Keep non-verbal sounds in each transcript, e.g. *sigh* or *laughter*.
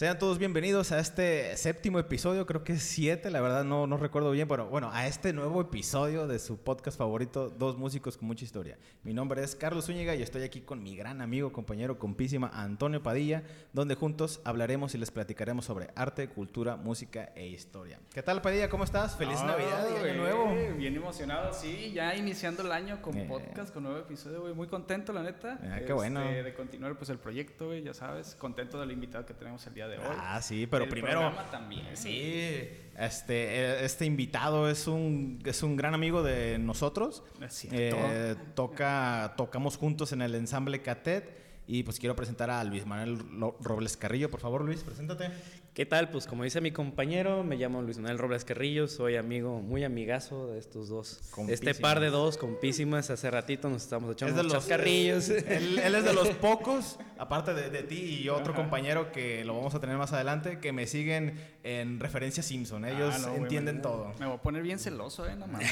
Sean todos bienvenidos a este séptimo episodio, creo que es siete, la verdad no, no recuerdo bien, pero bueno, a este nuevo episodio de su podcast favorito, Dos Músicos con Mucha Historia. Mi nombre es Carlos Zúñiga y estoy aquí con mi gran amigo, compañero, compísima Antonio Padilla, donde juntos hablaremos y les platicaremos sobre arte, cultura, música e historia. ¿Qué tal Padilla? ¿Cómo estás? Feliz Oh, Navidad y Año Nuevo. Bien emocionado, sí, ya iniciando el año con Eh. podcast, con nuevo episodio, güey, muy contento, la neta. Ah, qué Este, bueno. De continuar, pues, el proyecto, güey, ya sabes, contento del invitado que tenemos el día de hoy. Ah, sí, pero El primero. también. Sí, este, este invitado es un, es un gran amigo de nosotros. Es cierto. Eh, toca, tocamos juntos en el ensamble Catet. Y pues quiero presentar a Luis Manuel Robles Carrillo. Por favor, Luis, preséntate. ¿Qué tal? Pues como dice mi compañero, me llamo Luis Manuel Robles Carrillo, soy amigo, muy amigazo de estos dos. Compísimas. Este par de dos, compísimas, hace ratito nos estamos echando Es de unos los- chascarrillos. *laughs* Él, él es de los *laughs* pocos, aparte de, de ti y otro Ajá. compañero que lo vamos a tener más adelante, que me siguen en referencia Simpson. Ellos Ah, no, güey, entienden me- todo. Me voy a poner bien celoso, eh, no mames.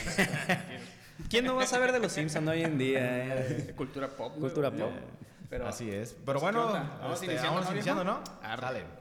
*laughs* ¿Quién no va a saber de los Simpsons hoy en día? eh? Cultura pop. Cultura pop. Pero- Así es. Pero pues, bueno. Vamos este, iniciando, vamos ¿no, iniciando? ¿no? Arre. Dale.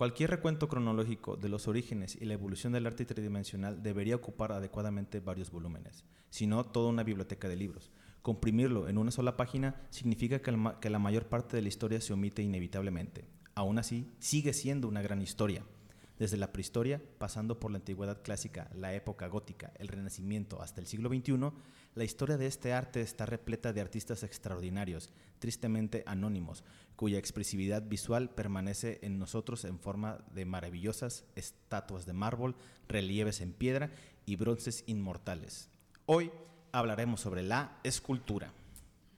Cualquier recuento cronológico de los orígenes y la evolución del arte tridimensional debería ocupar adecuadamente varios volúmenes, si no toda una biblioteca de libros. Comprimirlo en una sola página significa que, la mayor parte de la historia se omite inevitablemente. Aún así, sigue siendo una gran historia. Desde la prehistoria, pasando por la antigüedad clásica, la época gótica, el Renacimiento hasta el siglo XXI, la historia de este arte está repleta de artistas extraordinarios, tristemente anónimos, cuya expresividad visual permanece en nosotros en forma de maravillosas estatuas de mármol, relieves en piedra y bronces inmortales. Hoy hablaremos sobre la escultura.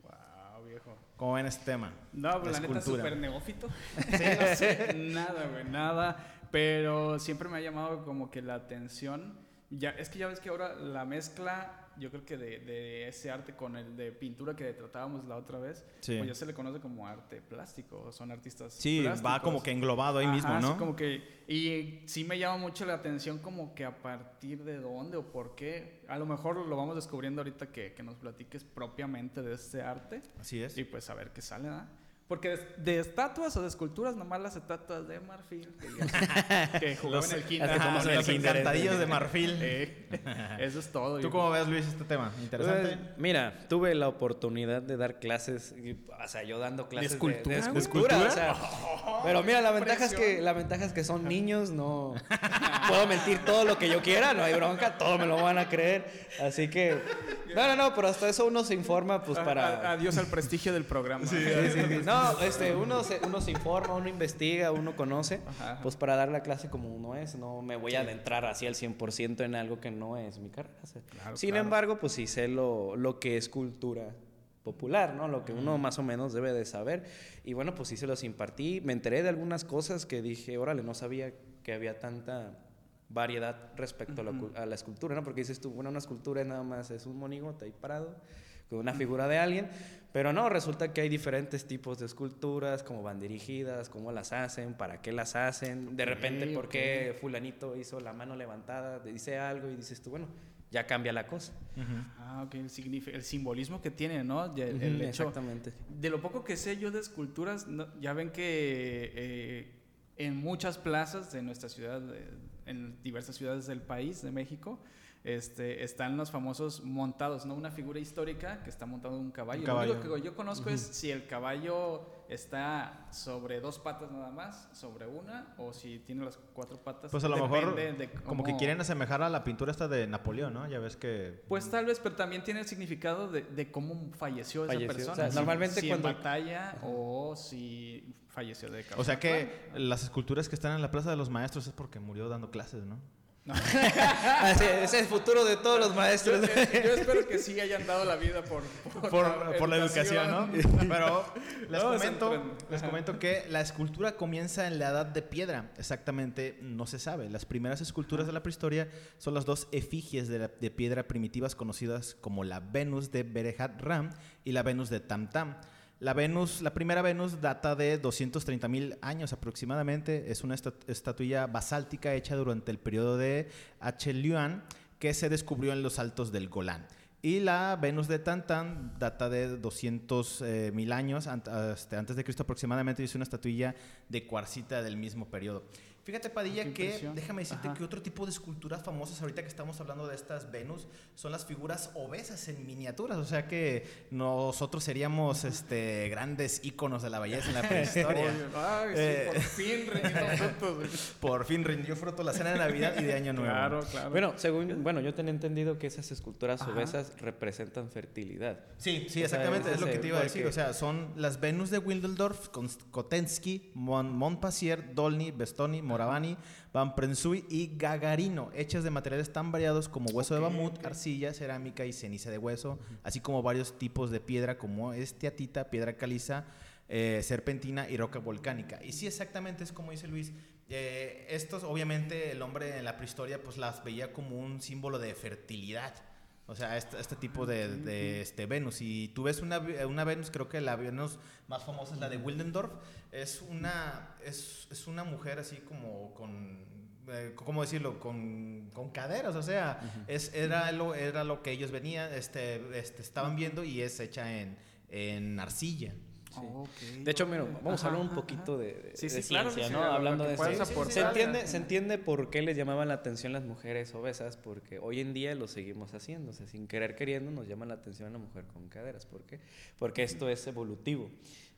Wow, viejo. ¿Cómo ven este tema? No, pues la, neta escultura. súper neófito. *laughs* no sé *laughs* nada, güey, nada. Pero siempre me ha llamado como que la atención. Ya, es que ya ves que ahora la mezcla, yo creo que de, de ese arte con el de pintura que tratábamos la otra vez, Sí. pues ya se le conoce como arte plástico, son artistas Sí, va como que englobado ahí Ajá, mismo, ¿no? como que, y sí me llama mucho la atención como que a partir de dónde o por qué, a lo mejor lo vamos descubriendo ahorita que, que nos platiques propiamente de este arte. Así es. Y pues a ver qué sale, ¿no? Porque de, de estatuas o de esculturas, nomás las estatuas de marfil. Que, *laughs* que jugaban Los, en el kinder. Ajá, tomas en el los encantadillos eh. de marfil. Eh, *laughs* eso es todo. ¿Tú cómo ves, Luis, este tema? ¿Interesante? Pues, mira, tuve la oportunidad de dar clases, y, o sea, yo dando clases escultura, de, escultura, ¿De o sea, *laughs* pero mira, la ventaja es que la ventaja es que son niños, no puedo mentir todo lo que yo quiera, no hay bronca, todo me lo van a creer, así que no, no, no, pero hasta eso uno se informa pues A- para a- adiós al prestigio del programa. Sí, sí, sí. No, este, uno se, uno se informa, uno investiga, uno conoce, Ajá, ajá. pues para dar la clase como uno es, no me voy a adentrar así al 100% en algo que no es mi carrera. Claro, Sin claro. embargo, pues sí sé lo, lo que es cultura popular, ¿no? Lo que uno más o menos debe de saber. Y bueno, pues sí se los impartí. Me enteré de algunas cosas que dije, órale, no sabía que había tanta variedad respecto a, la, cul- a la escultura, ¿no? Porque dices tú, bueno, una escultura nada más es un monigote ahí parado una figura de alguien, pero no, resulta que hay diferentes tipos de esculturas, cómo van dirigidas, cómo las hacen, para qué las hacen, de repente Ok, por qué fulanito hizo la mano levantada, dice algo y dices tú, bueno, ya cambia la cosa. Ah, ok, el, el simbolismo que tiene, ¿no? El, el Ujú, hecho- Exactamente. De lo poco que sé yo de esculturas, no- ya ven que eh, en muchas plazas de nuestra ciudad, de- en diversas ciudades del país, de México, este, están los famosos montados, ¿no? Una figura histórica que está montado en un caballo. Un caballo. Lo único que yo conozco es si el caballo está sobre dos patas nada más, sobre una, o si tiene las cuatro patas. Pues a lo mejor como que quieren asemejar a la pintura esta de Napoleón, ¿no? Ya ves que... Pues tal vez, pero también tiene el significado de, de cómo falleció, Falleció, esa persona. o sea, Si- normalmente si cuando- en batalla o si falleció de causa O sea que las esculturas que están en la Plaza de los Maestros es porque murió dando clases, ¿no? *laughs* Así, ese es el futuro de todos los maestros. yo espero que sí hayan dado la vida por, por, por la educación, ¿no? *laughs* Pero les, comento, les comento que la escultura comienza en la edad de piedra. Exactamente, no se sabe. Las primeras esculturas de la prehistoria son las dos efigies de, la- de piedra primitivas conocidas como la Venus de Berehat Ram y la Venus de Tam Tam. La Venus, la primera Venus data de 230 mil años aproximadamente. Es una esta- estatuilla basáltica hecha durante el periodo de Achelian que se descubrió en los altos del Golán. Y la Venus de Tantan data de 200 eh, mil años este, antes de Cristo aproximadamente. y Es una estatuilla de cuarcita del mismo periodo. Fíjate, Padilla, Qué que déjame decirte Ajá. que otro tipo de esculturas famosas, ahorita que estamos hablando de estas Venus, son las figuras obesas en miniaturas. O sea que nosotros seríamos este, grandes íconos de la belleza en la *laughs* prehistoria. Ay, sí, Eh. por fin rindiendo *laughs* frutos. Por fin rindió fruto la cena de Navidad y de Año Nuevo. Claro, claro. Bueno, según, bueno, yo tenía entendido que esas esculturas Ajá. obesas representan fertilidad. Sí, sí, O sea, exactamente, es lo que te iba a decir. O sea, son las Venus de Wildendorf, Konst- Kotensky, Mon Montpassier, Dolny, Bestoni, Moravani, Van Prensui y Gagarino, hechas de materiales tan variados como hueso de mamut, ok. arcilla, cerámica y ceniza de hueso, así como varios tipos de piedra como esteatita, piedra caliza, eh, serpentina y roca volcánica. Y sí, exactamente es como dice Luis. eh, estos, obviamente, el hombre en la prehistoria pues las veía como un símbolo de fertilidad. O sea, este, este tipo de, de, este, Venus. Y tú ves una, una Venus, creo que la Venus más famosa es la de Wildendorf. Es una, es, es una mujer así como con, eh, ¿cómo decirlo? Con, con caderas. O sea, es, era, lo, era lo que ellos venían, este, este, estaban viendo y es hecha en, en arcilla. Ok, De hecho, mira, vamos a hablar un poquito ajá. de, de- Sí, de sí, claro que ciencia, Hablando de aportar. Se entiende, se entiende por qué les llamaban la atención las mujeres obesas, porque hoy en día lo seguimos haciendo, o sea, sin querer queriendo nos llama la atención la mujer con caderas, ¿por qué? Porque esto es evolutivo.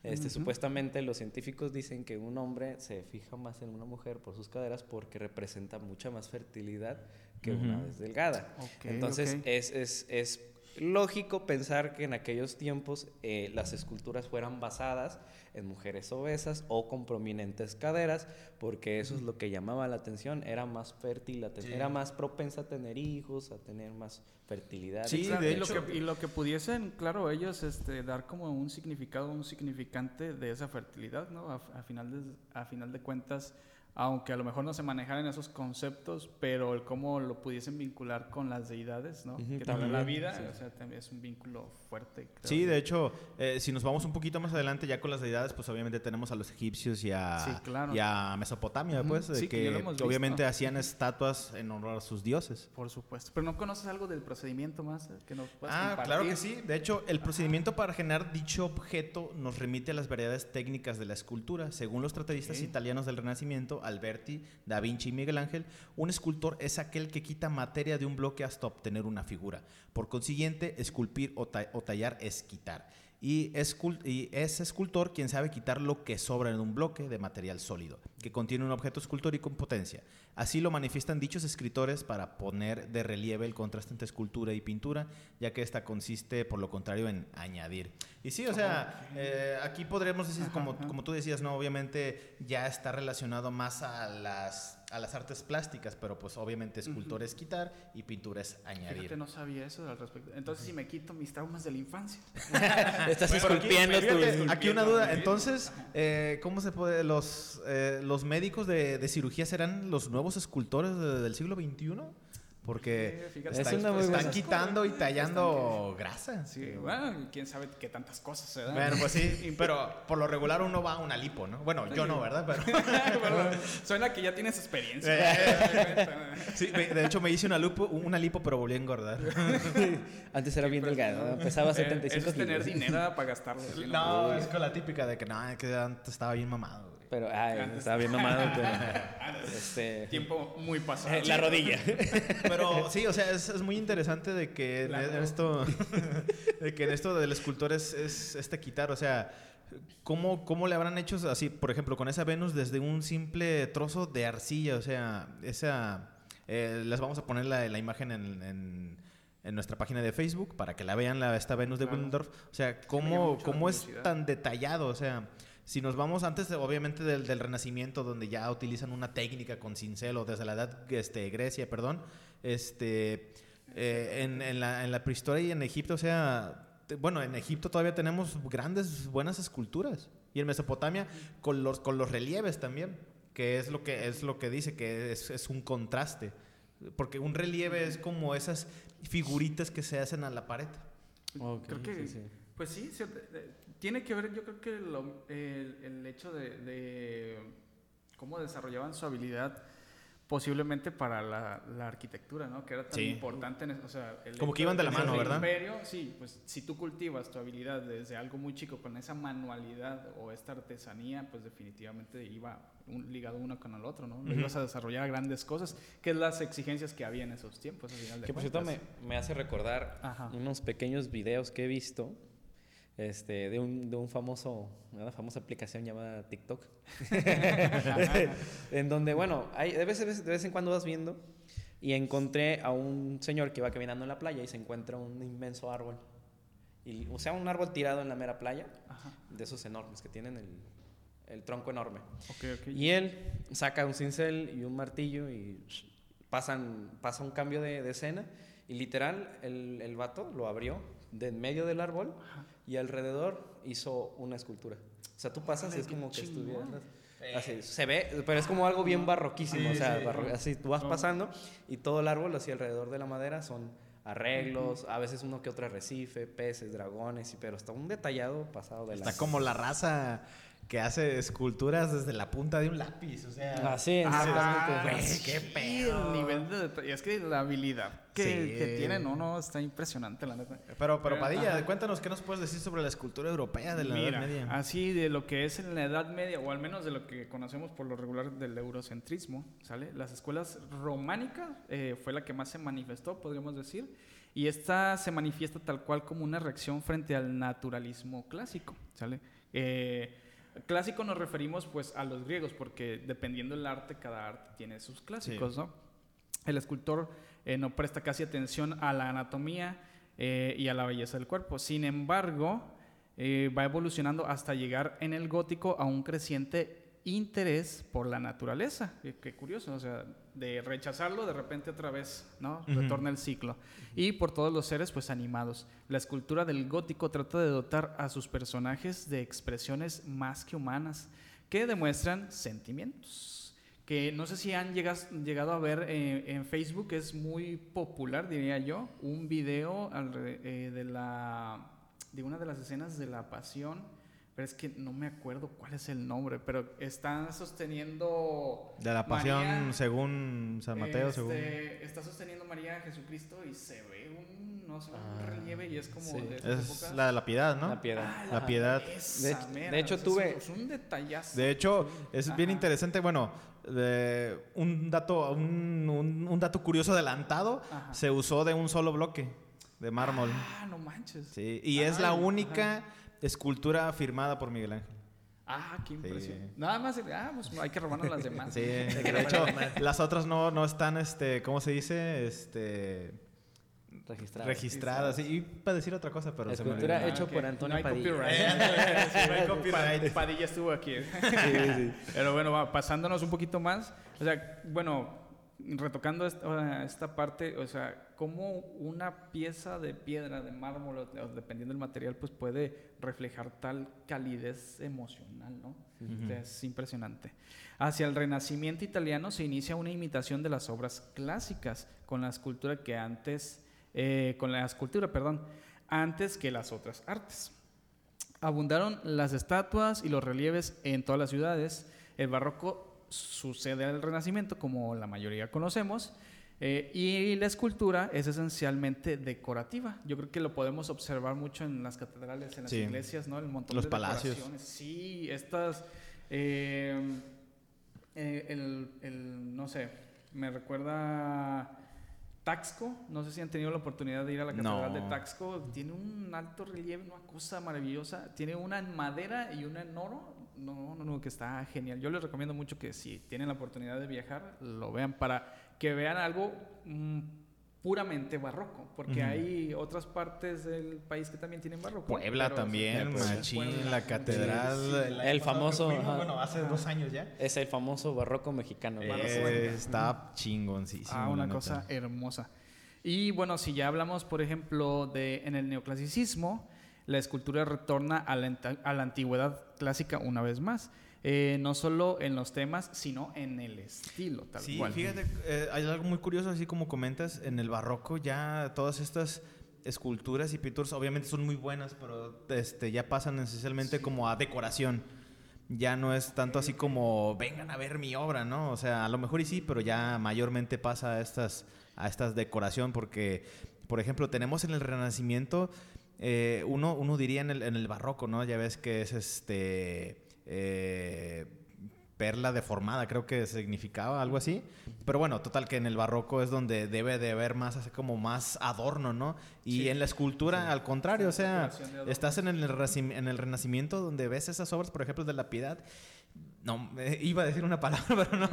Este. Supuestamente los científicos dicen que un hombre se fija más en una mujer por sus caderas porque representa mucha más fertilidad que una vez delgada. Entonces. Es, es, es lógico pensar que en aquellos tiempos eh, las esculturas fueran basadas en mujeres obesas o con prominentes caderas, porque eso es lo que llamaba la atención, era más fértil, a ten- Sí. era más propensa a tener hijos, a tener más fertilidad. Sí, de y, lo hecho- que, y lo que pudiesen, claro, ellos este, dar como un significado, un significante de esa fertilidad, ¿no? A, a final de, a final de cuentas, aunque a lo mejor no se manejaran esos conceptos, pero el cómo lo pudiesen vincular con las deidades, ¿no? Ujú, que te dan la también, vida, sí. o sea, también es un vínculo fuerte. creo Sí, de hecho, eh, si nos vamos un poquito más adelante ya con las deidades, pues obviamente tenemos a los egipcios y a, Sí, claro. y a Mesopotamia, Ujú, pues, de sí, que que, obviamente hacían estatuas en honor a sus dioses. Por supuesto. Pero no conoces algo del procedimiento más eh, que nos puedas Ah, compartir? claro que sí. De hecho, el procedimiento para generar dicho objeto nos remite a las variedades técnicas de la escultura. Según los tratadistas Ok. italianos del Renacimiento, Alberti, Da Vinci y Miguel Ángel, un escultor es aquel que quita materia de un bloque hasta obtener una figura. Por consiguiente, esculpir o, ta- o tallar es quitar. Y es escultor quien sabe quitar lo que sobra en un bloque de material sólido, que contiene un objeto escultórico en potencia. Así lo manifiestan dichos escritores para poner de relieve el contraste entre escultura y pintura, ya que esta consiste, por lo contrario, en añadir. Y sí, o sea, eh, aquí podremos decir, como, tú decías, no, obviamente ya está relacionado más a las, a las artes plásticas, pero pues obviamente escultor es quitar y pintura es añadir. Fíjate, no sabía eso al respecto. Entonces, si me quito mis traumas de la infancia. *laughs* Estás aquí- esculpiendo tu... fíjate, aquí una duda. Entonces, eh, ¿cómo se puede? ¿Los, eh, los médicos de, de cirugía serán los nuevos escultores de- del siglo XXI? Porque Sí, fíjate. Es están, están buena- quitando y tallando grasa. Sí, bueno, quién sabe qué tantas cosas se dan. Bueno, pues sí, *laughs* pero por lo regular uno va a una lipo, ¿no? Bueno, yo no, ¿verdad? Pero *laughs* Bueno, suena que ya tienes experiencia. *laughs* sí, me- de hecho me hice una, lupo, una lipo, pero volví a engordar. Antes era bien delgado, ¿no? pesaba Eh, 75 Eso es tener kilos. dinero para gastarlo. ¿sí, No, es con la típica de que no, que antes estaba bien mamado. Pero, ay, estaba bien mamado, *laughs* pero... Este... Tiempo muy pasado. eh, la rodilla. *laughs* Pero sí, o sea, es, es muy interesante de que en esto, *laughs* de que en esto del escultor es, es este quitar, o sea, ¿cómo, ¿cómo le habrán hecho así, por ejemplo, con esa Venus desde un simple trozo de arcilla? O sea, esa, eh, les vamos a poner la, la imagen en, en- en nuestra página de Facebook para que la vean, la, esta Venus de Claro. Willendorf. O sea, ¿cómo, cómo es tan detallado? O sea, Si nos vamos antes, de- obviamente, del, del Renacimiento, donde ya utilizan una técnica con cincel, o desde la edad este, Grecia, perdón, este, eh, en, en la, en la prehistoria y en Egipto, o sea, te- bueno, en Egipto todavía tenemos grandes, buenas esculturas. Y en Mesopotamia, con los, con los relieves también, que es lo que, es lo que dice, que es, es un contraste. Porque un relieve es como esas figuritas que se hacen a la pared. Creo que, sí, sí. pues sí, tiene que ver, yo creo que lo- el, el hecho de, de cómo desarrollaban su habilidad posiblemente para la, la arquitectura, ¿no? Que era tan Sí. importante, en o sea, el Como que iban de la mano, ¿verdad? imperio, sí, pues si tú cultivas tu habilidad desde algo muy chico con esa manualidad o esta artesanía, pues definitivamente iba un- ligado uno con el otro, ¿no? Ujú. ibas a desarrollar grandes cosas, que es las exigencias que había en esos tiempos, al final de Que por cierto me, hace recordar Ajá. unos pequeños videos que he visto este, de, un, de un famoso, una famosa aplicación llamada TikTok. *laughs* en donde, bueno, hay, de, vez, de vez- en cuando vas viendo y encontré a un señor que va caminando en la playa y se encuentra un inmenso árbol. Y, o sea, un árbol tirado en la mera playa, Ajá. de esos enormes, que tienen el, el tronco enorme. Ok, ok. Y él saca un cincel y un martillo y pasan, pasa un cambio de, de escena y literal el, el vato lo abrió de en medio del árbol y alrededor hizo una escultura. O sea, tú pasas y es como que estuvieras... Así, se ve, pero es como algo bien barroquísimo. o sea, barro- así tú vas No. pasando y todo el árbol así alrededor de la madera son arreglos, a veces uno que otro arrecife, peces, dragones, y, pero está un detallado pasado de la... Está como la raza que hace esculturas desde la punta de un lápiz, o sea... Así, exactamente. güey, sí, qué pedo. El nivel de detalle. Es que la habilidad que, Sí. que tiene, no, no, está impresionante, la neta. Pero, pero Eh, Padilla, ajá. cuéntanos qué nos puedes decir sobre la escultura europea de la Mira, Edad Media. así de lo que es en la Edad Media, o al menos de lo que conocemos por lo regular del eurocentrismo, ¿sale? Las escuelas románicas eh, fue la que más se manifestó, podríamos decir, y esta se manifiesta tal cual como una reacción frente al naturalismo clásico, ¿sale? Eh, clásico nos referimos pues a los griegos, porque dependiendo del arte, cada arte tiene sus clásicos, ¿no? El escultor eh, no presta casi atención a la anatomía eh, y a la belleza del cuerpo. Sin embargo, eh, va evolucionando hasta llegar en el gótico a un creciente interés por la naturaleza. Qué, qué curioso, o sea, de rechazarlo, de repente otra vez, ¿no? Ujú. Retorna el ciclo. Y por todos los seres, pues animados. La escultura del gótico trata de dotar a sus personajes de expresiones más que humanas, que demuestran sentimientos. Que no sé si han llegas- llegado a ver eh, en Facebook, es muy popular, diría yo, un video eh, de, la, de una de las escenas de la pasión, pero es que no me acuerdo cuál es el nombre, pero están sosteniendo... De la pasión María, según San Mateo, según... este, Está sosteniendo María a Jesucristo y se ve un, no sé, un Ah, relieve y es como sí. de Es épocas. la de la piedad, ¿no? La piedad. Ah, La piedad. esa De hecho- mera, de hecho, o sea, tuve- Es un detallazo. De hecho, es bien interesante, bueno, de un dato, un, un- un dato curioso adelantado, Ajá. se usó de un solo bloque de mármol. Ah, no manches. Sí, y es la Ay, única escultura firmada por Miguel Ángel. Ah, qué impresión. Sí. Nada más, ah, pues hay que robarnos las demás. Sí, *laughs* de hecho, las otras no, no están, este, ¿cómo se dice? Este, Registrado. registradas. Y para decir otra cosa, pero se me Escultura olvidó. hecho ok. por Antonio no Padilla. copyright. *laughs* Sí, no hay copyright. Pa- Padilla estuvo aquí. *laughs* Pero bueno, va, pasándonos un poquito más. O sea, bueno, retocando esta, esta parte, o sea, cómo una pieza de piedra, de mármol, dependiendo del material, pues puede reflejar tal calidez emocional, ¿no? O sea, es impresionante. Hacia el Renacimiento italiano se inicia una imitación de las obras clásicas con la escultura que antes, eh, con la escultura, perdón, antes que las otras artes. Abundaron las estatuas y los relieves en todas las ciudades. El barroco sucede al Renacimiento, como la mayoría conocemos, eh, y la escultura es esencialmente decorativa. Yo creo que lo podemos observar mucho en las catedrales, en las Sí. iglesias, ¿no? El montón Los de palacios. Sí, estas... eh, eh, el, el- no sé, me recuerda Taxco. No sé si han tenido la oportunidad de ir a la catedral No. de Taxco. Tiene un alto relieve, una cosa maravillosa. Tiene una en madera y una en oro. No, no, no, que está genial. Yo les recomiendo mucho que si tienen la oportunidad de viajar, lo vean para que vean algo mm, puramente barroco, porque hay otras partes del país que también tienen barroco. Puebla también, Puebla, machín, Puebla, la catedral. Sí, sí. el El famoso, fuimos, ajá. Bueno, hace dos años ya. Es el famoso barroco mexicano. ¿no? Eh, está chingoncísimo. Ah, una neta. cosa hermosa. Y bueno, si ya hablamos, por ejemplo, de en el neoclasicismo, la escultura retorna a la, a la antigüedad clásica una vez más. Eh, no solo en los temas, sino en el estilo, tal Sí, cual. fíjate, eh, hay algo muy curioso, así como comentas, en el barroco ya todas estas esculturas y pinturas obviamente son muy buenas, pero este, ya pasan esencialmente como a decoración. Ya no es tanto así como vengan a ver mi obra, ¿no? O sea, a lo mejor y sí, pero ya mayormente pasa a estas, a estas decoración porque, por ejemplo, tenemos en el Renacimiento, eh, uno, uno diría en el, en el barroco, ¿no? Ya ves que es este... eh, perla deformada, creo que significaba algo así. Pero bueno, total que en el barroco es donde debe de haber más, así como más adorno, ¿no? Y Sí. en la escultura, al contrario, o sea, estás en el, en el renacimiento donde ves esas obras, por ejemplo, de la piedad. No, eh, *laughs* iba a decir una palabra, *laughs* pero no. O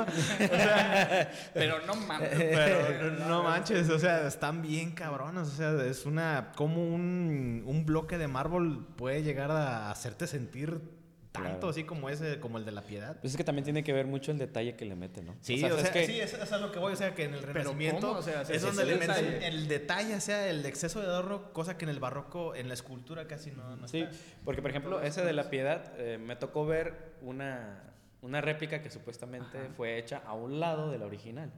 sea, Pero no *laughs* mames. pero no, no manches, o sea, están bien cabrones. O sea, es una. Como un, un bloque de mármol puede llegar a hacerte sentir tanto Claro. así como ese, como el de la piedad. Pues es que también tiene que ver mucho el detalle que le mete, ¿no? Sí, o sea, es que sí, es, es a lo que voy, o sea, que en el Renacimiento. O sea, se- es donde le meten el detalle, o sea, el exceso de adorno, cosa que en el barroco, en la escultura casi no, no Sí, está. porque por ejemplo, ese de la piedad, eh, me tocó ver una, una réplica que supuestamente fue hecha a un lado de la original.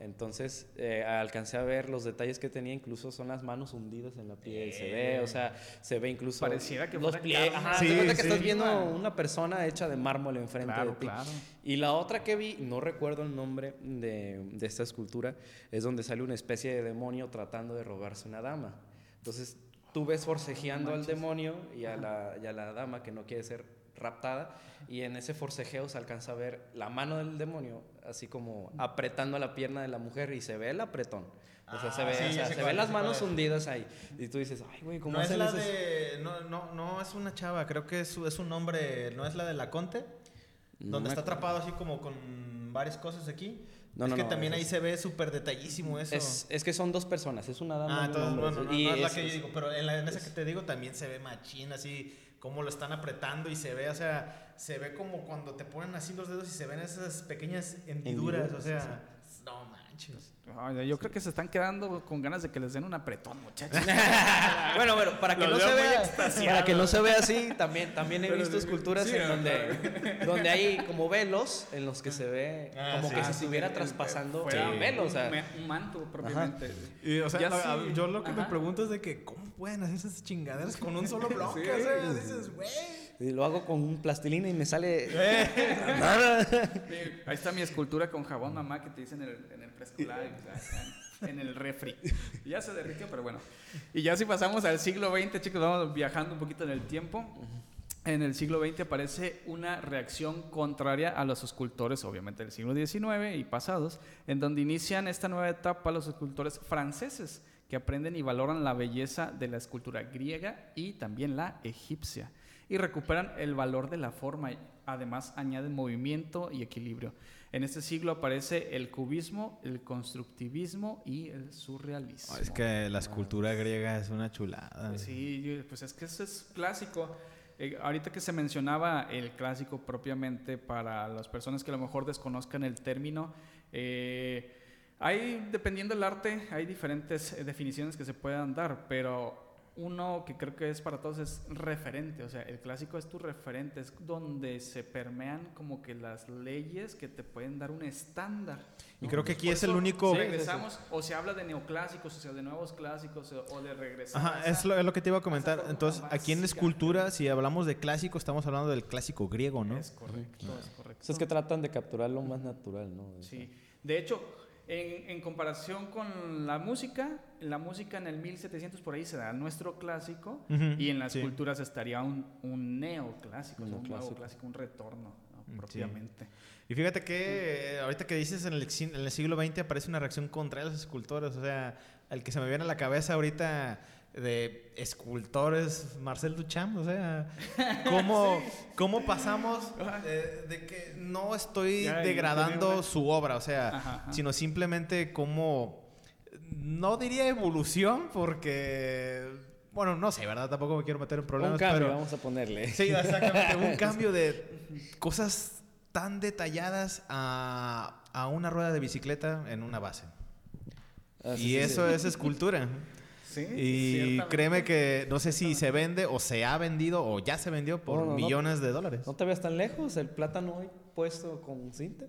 Entonces, eh, alcancé a ver los detalles que tenía, incluso son las manos hundidas en la piel, se ve, o sea, se ve incluso Pareciera que los pliegues. Ajá, Sí, te cuenta que sí. estás viendo una persona hecha de mármol enfrente Claro, de ti. claro. Y la otra que vi, no recuerdo el nombre de, de esta escultura, es donde sale una especie de demonio tratando de robarse una dama. Entonces tú ves forcejeando al demonio y a, la, y a la dama que no quiere ser raptada y en ese forcejeo se alcanza a ver la mano del demonio así como apretando la pierna de la mujer y se ve el apretón. O sea, se Ah, ve, sí, o sea, se cuál, ven las cuál manos es. hundidas ahí. Y tú dices, ay, güey, ¿cómo No es hacen la esas? de. No, no, no es una chava, creo que es, es un hombre. ¿No es la de la Conte? No donde está atrapado así como con varias cosas aquí. No, es no, que no, también esa ahí es- se ve súper detallísimo eso. Es, es que son dos personas, es una dama Ah, y un entonces, bueno, no, Y no es la es- que yo digo, pero en, la, en esa que te digo también se ve machín, así como lo están apretando y se ve, o sea, se ve como cuando te ponen así los dedos y se ven esas pequeñas hendiduras, o sea, no manches. Ay, yo creo que se están quedando con ganas de que les den un apretón, muchachos. *laughs* bueno, bueno, para que, Los no se vea, para que no se vea así, también, también he Pero visto sí, esculturas sí, en donde, donde hay como velos en los que se ve Ah, como sí. que Ah, se sí, estuviera traspasando el velo, o sea, un, un manto propiamente. Y, o sea, Ya lo- sí. a- yo lo que me Ajá. pregunto es de que, ¿cómo pueden hacer esas chingaderas con un solo *laughs* bloque? Sí. O sea, dices, güey. Y lo hago con un plastilina y me sale *laughs* Sí, Ahí está mi escultura con jabón mamá que te dice en el, en el preescolar, en el refri. Ya se derritió, pero bueno. Y ya si pasamos al siglo XX, chicos, vamos viajando un poquito en el tiempo. En el siglo XX aparece una reacción contraria a los escultores, obviamente del siglo XIX y pasados, en donde inician esta nueva etapa los escultores franceses, que aprenden y valoran la belleza de la escultura griega y también la egipcia, y recuperan el valor de la forma, además añaden movimiento y equilibrio. En este siglo aparece el cubismo, el constructivismo y el surrealismo. Es que la escultura griega es una chulada. Pues Sí, pues es que eso es clásico. Eh, ahorita que se mencionaba el clásico propiamente para las personas que a lo mejor desconozcan el término, eh, hay, dependiendo del arte, hay diferentes eh, definiciones que se puedan dar, pero uno que creo que es para todos es referente, o sea, el clásico es tu referente, es donde se permean como que las leyes que te pueden dar un estándar. Y ¿no? creo que aquí Por es el único- Regresamos, o se habla de neoclásicos, o sea, de nuevos clásicos, o o de regresar. Ajá, es lo, es lo que te iba a comentar. Entonces, aquí en escultura, si hablamos de clásico, estamos hablando del clásico griego, ¿no? Es correcto, es correcto. Pues es que tratan de capturar lo más natural, ¿no? Sí. De hecho, en, en comparación con la música, la música en el 1700 por ahí se da nuestro clásico y en las sí. culturas estaría un, un neoclásico, un nuevo clásico, un retorno ¿no? Sí. propiamente. Y fíjate que ahorita que dices en el, sin- en el siglo XX aparece una reacción contra los escultores. O sea, el que se me viene a la cabeza ahorita de escultores, Marcel Duchamp. O sea, ¿cómo, *laughs* cómo pasamos eh, de que no estoy Ya, degradando su obra? O sea, Ajá, ajá. sino simplemente cómo no diría evolución porque, bueno, no sé, ¿verdad? Tampoco me quiero meter en problemas. Un cambio, pero, vamos a ponerle. Sí, exactamente. un *laughs* cambio de cosas tan detalladas a, a una rueda de bicicleta en una base. Ah, sí, y sí, eso sí. es escultura. *laughs* Sí, Y créeme que no sé si se vende o se ha vendido o ya se vendió por No, no, no. millones de dólares. No te veas tan lejos, el plátano hoy puesto con cinta.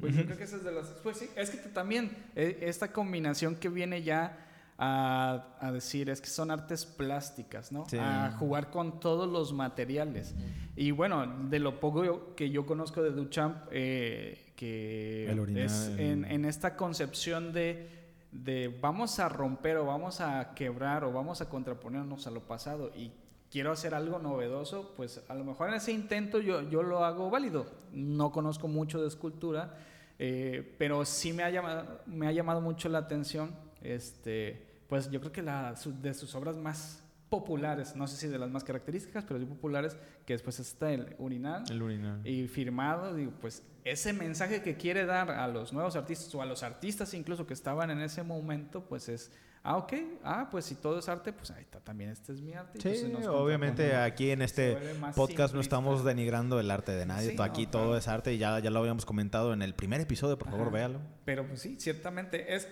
Pues yo creo que esa es de las... Pues sí, es que también eh, esta combinación que viene ya a, a decir es que son artes plásticas, ¿no? Sí. A jugar con todos los materiales. Y bueno, de lo poco yo- que yo conozco de Duchamp, eh, que El orinal, es el- en, en esta concepción de, de vamos a romper o vamos a quebrar o vamos a contraponernos a lo pasado y quiero hacer algo novedoso, pues a lo mejor en ese intento yo, yo lo hago válido. No conozco mucho de escultura, eh, pero sí me ha, llamado, me ha llamado mucho la atención, este, pues yo creo que la, de sus obras más populares, no sé si de las más características, pero sí populares, que después está el urinal El urinal. y firmado, digo, pues ese mensaje que quiere dar a los nuevos artistas o a los artistas incluso que estaban en ese momento, pues es, ah, ok, ah, pues si todo es arte, pues ahí está, también este es mi arte. pues, Sí, obviamente aquí en este podcast no estamos denigrando el arte de nadie. Sí, aquí no, todo claro. es arte y ya, ya lo habíamos comentado en el primer episodio, por favor, Ajá. véalo. Pero pues sí, ciertamente es,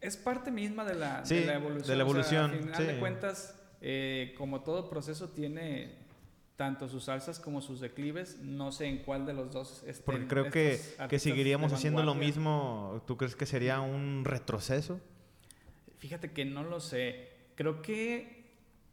es parte misma de la, Sí, de la evolución. de la O sea, evolución, al final sí. de cuentas, eh, como todo proceso tiene tanto sus alzas como sus declives, no sé en cuál de los dos estén Porque creo que, que seguiríamos haciendo lo mismo. ¿Tú crees que sería un retroceso? Fíjate que no lo sé. Creo que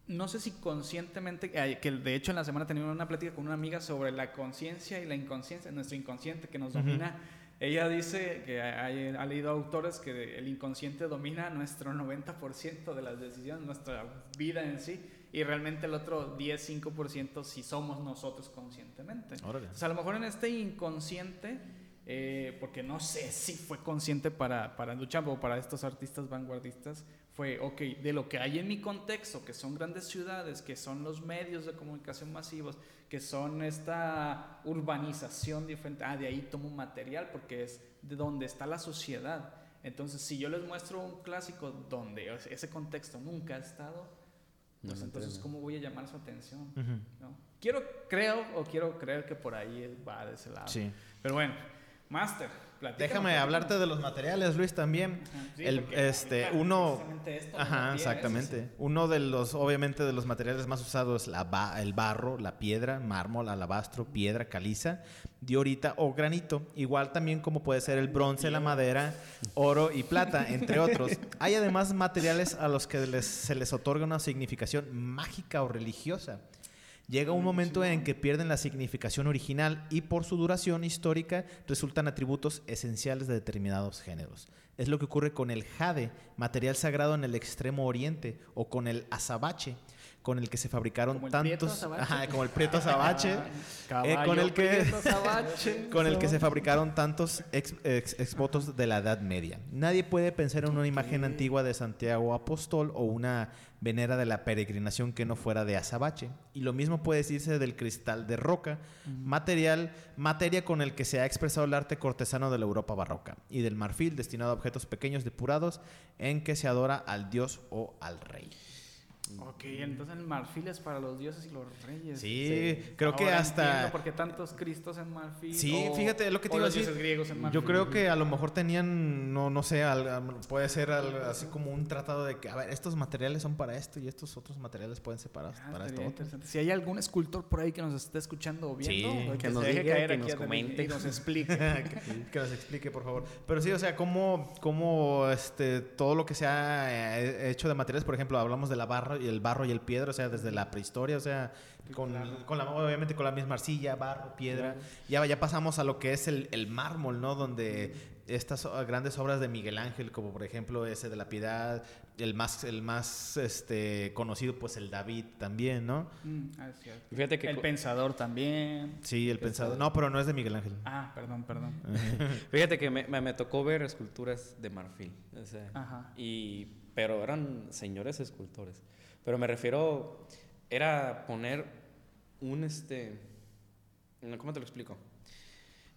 no sé si conscientemente, que de hecho en la semana tenía una plática con una amiga sobre la conciencia y la inconsciencia, nuestro inconsciente que nos domina. Ella dice que ha leído autores que el inconsciente domina nuestro 90% de las decisiones, nuestra vida en sí, y realmente el otro 10-5% si somos nosotros conscientemente. Órale. Entonces, a lo mejor en este inconsciente, eh, porque no sé si fue consciente para, para Duchamp o para estos artistas vanguardistas, fue, ok, de lo que hay en mi contexto, que son grandes ciudades, que son los medios de comunicación masivos, que son esta urbanización diferente, ah, de ahí tomo material porque es de donde está la sociedad. Entonces, si yo les muestro un clásico donde ese contexto nunca ha estado, No pues entonces, entiendo. ¿cómo voy a llamar su atención? ¿no? Quiero, creo o quiero creer que por ahí va de ese lado. Sí. Pero bueno, Master, Déjame hablarte de los materiales, Luis, también. Sí, el, este, uno... esto Ajá, exactamente. eso Uno de los, obviamente, de los materiales más usados es la ba- el barro, la piedra, mármol, alabastro, piedra, caliza, diorita o granito. Igual también como puede ser el bronce, la madera, oro y plata, entre otros. Hay además materiales a los que les- se les otorga una significación mágica o religiosa. Llega un momento en que pierden la significación original y por su duración histórica resultan atributos esenciales de determinados géneros. Es lo que ocurre con el jade, material sagrado en el extremo oriente, o con el azabache, con el que se fabricaron ¿Como el prieto tantos? Ajá, como el prieto azabache, *laughs* eh, con el que *laughs* con el que se fabricaron tantos ex, ex- exvotos de la Edad Media. Nadie puede pensar en una imagen antigua de Santiago Apóstol o una venera de la peregrinación que no fuera de azabache. Y lo mismo puede decirse del cristal de roca, material, materia con el que se ha expresado el arte cortesano de la Europa barroca, y del marfil destinado a objetos pequeños depurados en que se adora al dios o al rey. Ok, entonces el marfil es para los dioses y los reyes. Sí, creo que hasta... entiendo ¿Por qué tantos cristos en marfil? Sí, o- fíjate, lo que te iba a decir. dioses griegos en marfil. Yo creo que a lo mejor tenían, no, no sé, al- puede ser al- así como un tratado de que, a ver, estos materiales son para esto y estos otros materiales pueden ser para, Ah, para esto interesante. Si hay algún escultor por ahí que nos esté escuchando o viendo, Sí, que, nos deje diga, caer que aquí nos comente. y nos explique. *laughs* que, que nos explique, por favor. Pero sí, o sea, cómo, cómo este, todo lo que se ha eh, hecho de materiales, por ejemplo, hablamos de la barro y el barro y el piedra, o sea, desde la prehistoria, o sea, con, con la, obviamente con la misma arcilla, barro, piedra. Ya, ya pasamos a lo que es el, el mármol, ¿no? Donde estas grandes obras de Miguel Ángel, como por ejemplo ese de la Piedad, el más, el más este, conocido, pues el David también, ¿no? Mm, ah, es Fíjate que, El pensador también. Sí, el pensador. No, pero no es de Miguel Ángel. Ah, perdón, perdón. *laughs* fíjate que me, me- me tocó ver esculturas de marfil. o sea, Ajá. y, pero eran señores escultores. Pero me refiero, era poner un este... ¿Cómo te lo explico?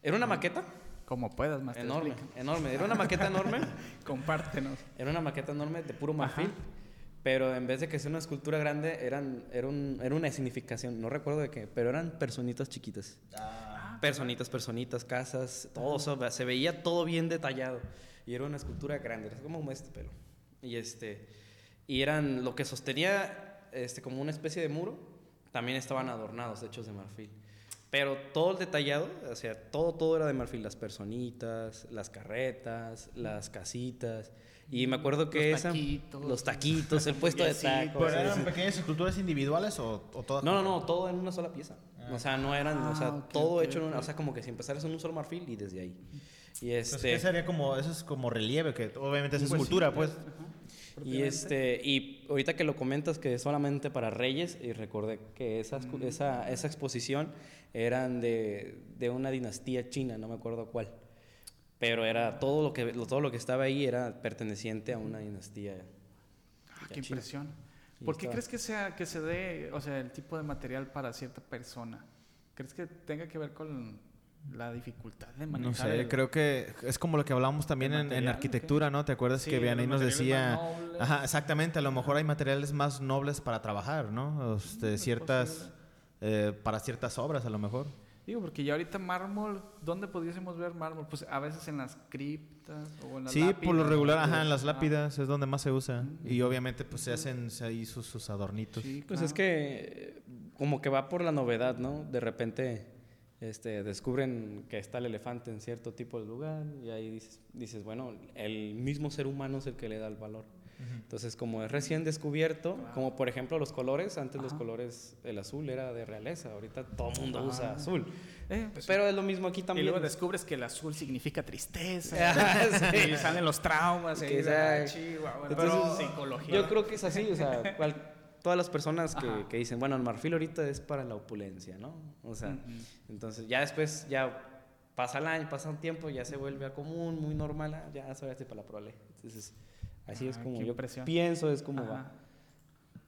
Era una maqueta. Como puedas, Master. Enorme, enorme. Era una maqueta enorme. *laughs* Compártenos. Era una maqueta enorme de puro Ajá. marfil. Pero en vez de que sea una escultura grande, eran, era, un- era una significación. No recuerdo de qué, pero eran personitas chiquitas. Personitas, personitas, casas, todo. eso, se veía todo bien detallado. Y era una escultura grande, era como este pelo. Y, este, y eran lo que sostenía este, como una especie de muro, también estaban adornados, hechos de marfil. Pero todo el detallado, o sea, todo, todo era de marfil. Las personitas, las carretas, las casitas. Y me acuerdo que Los esa... taquitos. Los taquitos, el *laughs* puesto de tacos. ¿Pero sí, eran sí. pequeñas esculturas individuales o, o todas? No, no, no, todo en una sola pieza. O sea, no eran, o sea, Ah, ok, todo ok, hecho en una, o sea, como que si empezaras en un solo marfil y desde ahí. Y este que sería como, eso es como relieve, que obviamente es Pues sí, escultura, pues. Y este y ahorita que lo comentas que es solamente para reyes y recordé que esa escu- Mm. esa, esa exposición eran de, de una dinastía china, no me acuerdo cuál. Pero era todo lo que todo lo que estaba ahí era perteneciente a una dinastía. Ah, qué china. impresión. ¿Por qué crees que sea que se dé, o sea, el tipo de material para cierta persona? ¿Crees que tenga que ver con la dificultad de manejar? No sé, el- creo que es como lo que hablábamos también ¿El en, arquitectura, ¿no? ¿Te acuerdas Sí, que Vianney nos decía... Ajá, exactamente, a lo mejor hay materiales más nobles para trabajar, ¿no? Este, es ciertas... eh, para ciertas obras, a lo mejor. Digo, porque ya ahorita mármol, ¿dónde pudiésemos ver mármol? Pues a veces en las criptas o en las Sí, por lo regular, ¿no? ajá, en las Ah, lápidas es donde más se usa. Y obviamente, pues se hacen ahí sus, sus adornitos. sí, Pues es que como que va por la novedad, ¿no? De repente este, descubren que está el elefante en cierto tipo de lugar y ahí dices, dices, bueno, el mismo ser humano es el que le da el valor. Entonces, como es recién descubierto, como por ejemplo los colores, antes los Ajá. color,es el azul era de realeza, ahorita todo el mundo Ah. usa azul. Eh, pues, Pero es lo mismo aquí y también. luego descubres que el azul significa tristeza. *laughs* Ah, sí. Y salen los traumas. Ahí, esa- ah, chihuahua, Entonces, pero psicología. Yo creo que es así, o sea, cual- todas las personas que, que dicen, bueno, el marfil ahorita es para la opulencia, ¿no? O sea, entonces ya después, ya pasa el año, pasa un tiempo, ya se vuelve a común, muy normal, ah, ya se hace para la prole. Entonces, así es Ah, como yo impresión. pienso, es como Ajá. va.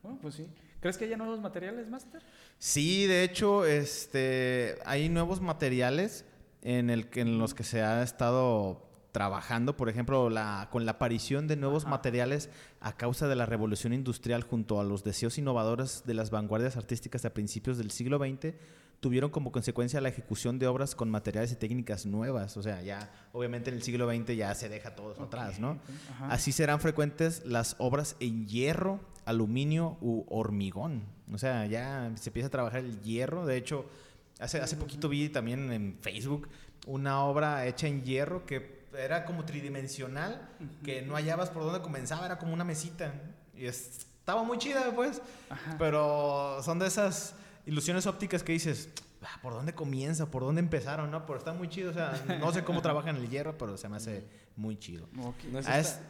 Bueno, pues sí. ¿Crees que haya nuevos materiales, Master? Sí, de hecho, este, hay nuevos materiales en, el, que- en los que se ha estado trabajando, por ejemplo, la, con la aparición de nuevos Ajá. materiales a causa de la revolución industrial junto a los deseos innovadores de las vanguardias artísticas a principios del siglo XX, tuvieron como consecuencia la ejecución de obras con materiales y técnicas nuevas. O sea, ya obviamente en el siglo XX ya se deja todo eso atrás, ¿no? Así serán frecuentes las obras en hierro, aluminio u hormigón. O sea, ya se empieza a trabajar el hierro. De hecho, hace, hace poquito vi también en Facebook una obra hecha en hierro que era como tridimensional, que no hallabas por dónde comenzaba, era como una mesita. Y es- estaba muy chida, pues. Ajá. Pero son de esas ilusiones ópticas que dices, "Ah, ¿por dónde comienza? ¿Por dónde empezaron? No, pero está muy chido. O sea, no sé cómo trabajan el hierro, pero se me hace muy chido. Ok. No es, Ah, esta, es-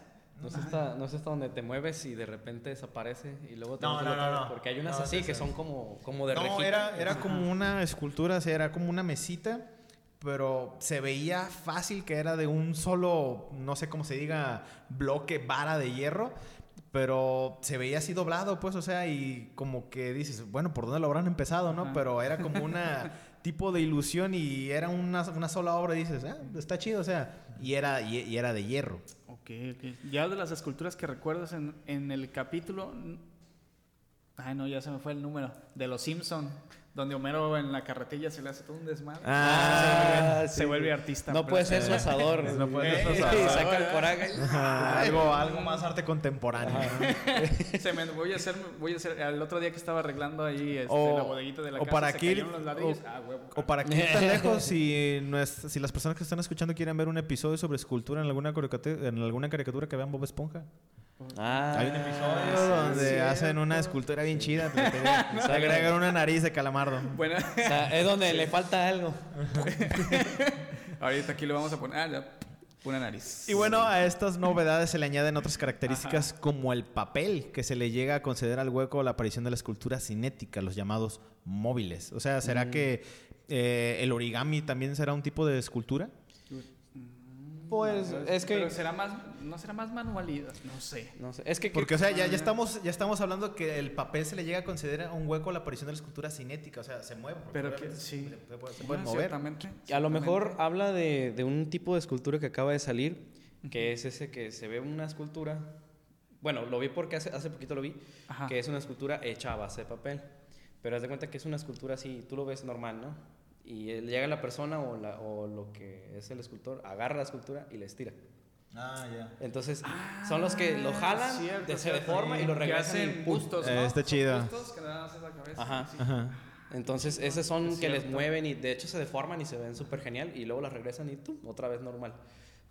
no, es esta, no es esta donde te mueves y de repente desaparece y luego te No, no, no, no. Porque hay unas No, así que son como, como de No, era, era como una escultura, o sea, era como una mesita, pero se veía fácil que era de un solo, no sé cómo se diga, bloque, vara de hierro, pero se veía así doblado, pues, o sea, y como que dices, bueno, ¿por dónde lo habrán empezado, no? Ajá. Pero era como una *laughs* tipo de ilusión y era una, una sola obra y dices, ah, está chido, o sea, y era, y, y era de hierro. Ok, ok. Ya de las esculturas que recuerdas en, en el capítulo. Ay, no, ya se me fue el número. De los Simpson donde Homero en la carretilla se le hace todo un desmadre. Ah, se, vuelve, sí. se vuelve artista. No puede ser asador. *laughs* No puede ser su Y asador. saca el coraje. algo, algo más arte contemporáneo. ¿no? Se me, voy a hacer, voy a hacer, el otro día que estaba arreglando ahí este, O- la bodeguita de la o casa, para se aquí- cayeron los ladrillos. o- ah, huevo. O para ir tan *laughs* lejos, si, nues- si las personas que están escuchando quieren ver un episodio sobre escultura en alguna caricatura, en alguna caricatura que vean Bob Esponja. Ah, Hay un episodio sí, donde hacen una escultura bien chida. te- te *laughs* agregan una nariz de calamardo. Bueno, *laughs* O sea, es donde le falta algo. *laughs* ahorita aquí le vamos a poner ah, una nariz. Y bueno, a estas novedades se le añaden otras características como el papel que se le llega a conceder al hueco la aparición de la escultura cinética, los llamados móviles. O sea, ¿será que eh, el origami también será un tipo de escultura? Pues No, es que... Pero será más, no será más manualidad, no sé. No sé, es que... Porque, o sea, ya, ya, Ah. estamos, ya estamos hablando que el papel se le llega a considerar un hueco a la aparición de la escultura cinética, o sea, se mueve. Pero que sí. Se, se puede, se mover. Ciertamente. A lo mejor ciertamente. habla de, de un tipo de escultura que acaba de salir, que es ese que se ve una escultura. Bueno, lo vi porque hace, hace poquito lo vi, Ajá. que es una escultura hecha a base de papel. Pero haz de cuenta que es una escultura así, tú lo ves normal, ¿no? Y llega la persona o, la, o lo que es el escultor, agarra la escultura y la estira. Ah, ya. Entonces, son los que lo jalan, Ah, Cierto, de- se deforma y lo Que regresan. y hacen bustos, Eh, ¿no? está chido. bustos que más es la cabeza. Ajá. sí. Ajá. Entonces, esos son Es que les mueven y de hecho se deforman y se ven súper genial y luego las regresan y ¡tum! otra vez normal.